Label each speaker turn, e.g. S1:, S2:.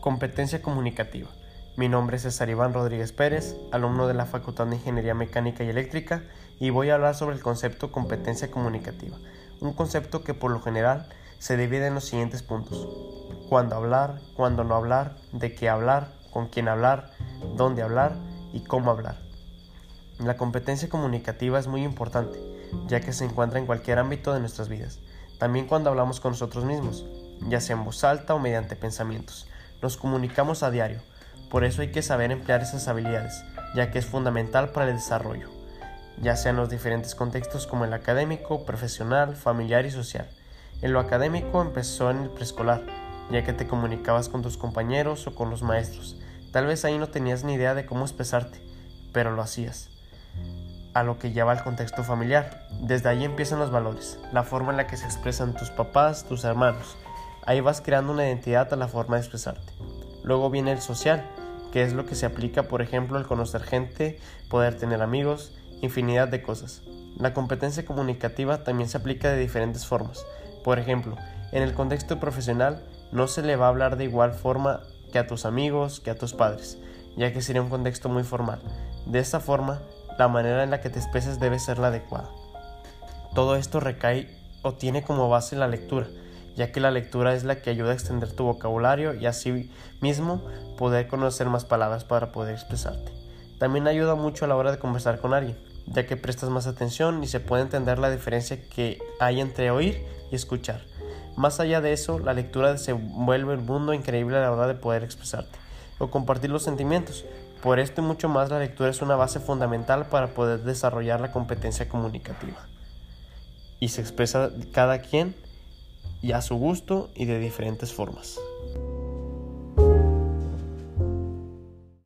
S1: Competencia comunicativa. Mi nombre es César Iván Rodríguez Pérez, alumno de la Facultad de Ingeniería Mecánica y Eléctrica, y voy a hablar sobre el concepto competencia comunicativa, un concepto que por lo general se divide en los siguientes puntos. Cuándo hablar, cuándo no hablar, de qué hablar, con quién hablar, dónde hablar y cómo hablar. La competencia comunicativa es muy importante, ya que se encuentra en cualquier ámbito de nuestras vidas, también cuando hablamos con nosotros mismos, ya sea en voz alta o mediante pensamientos. Nos comunicamos a diario, por eso hay que saber emplear esas habilidades, ya que es fundamental para el desarrollo, ya sea en los diferentes contextos como el académico, profesional, familiar y social. En lo académico empezó en el preescolar, ya que te comunicabas con tus compañeros o con los maestros. Tal vez ahí no tenías ni idea de cómo expresarte, pero lo hacías. A lo que lleva al contexto familiar. Desde ahí empiezan los valores, la forma en la que se expresan tus papás, tus hermanos, Ahí vas creando una identidad a la forma de expresarte. Luego viene el social, que es lo que se aplica, por ejemplo, al conocer gente, poder tener amigos, infinidad de cosas. La competencia comunicativa también se aplica de diferentes formas. Por ejemplo, en el contexto profesional no se le va a hablar de igual forma que a tus amigos, que a tus padres, ya que sería un contexto muy formal. De esta forma, la manera en la que te expresas debe ser la adecuada. Todo esto recae o tiene como base la lectura, ya que la lectura es la que ayuda a extender tu vocabulario y así mismo poder conocer más palabras para poder expresarte. También ayuda mucho a la hora de conversar con alguien, ya que prestas más atención y se puede entender la diferencia que hay entre oír y escuchar. Más allá de eso, la lectura se vuelve un mundo increíble a la hora de poder expresarte o compartir los sentimientos. Por esto y mucho más, la lectura es una base fundamental para poder desarrollar la competencia comunicativa. Y se expresa cada quien y a su gusto y de diferentes formas.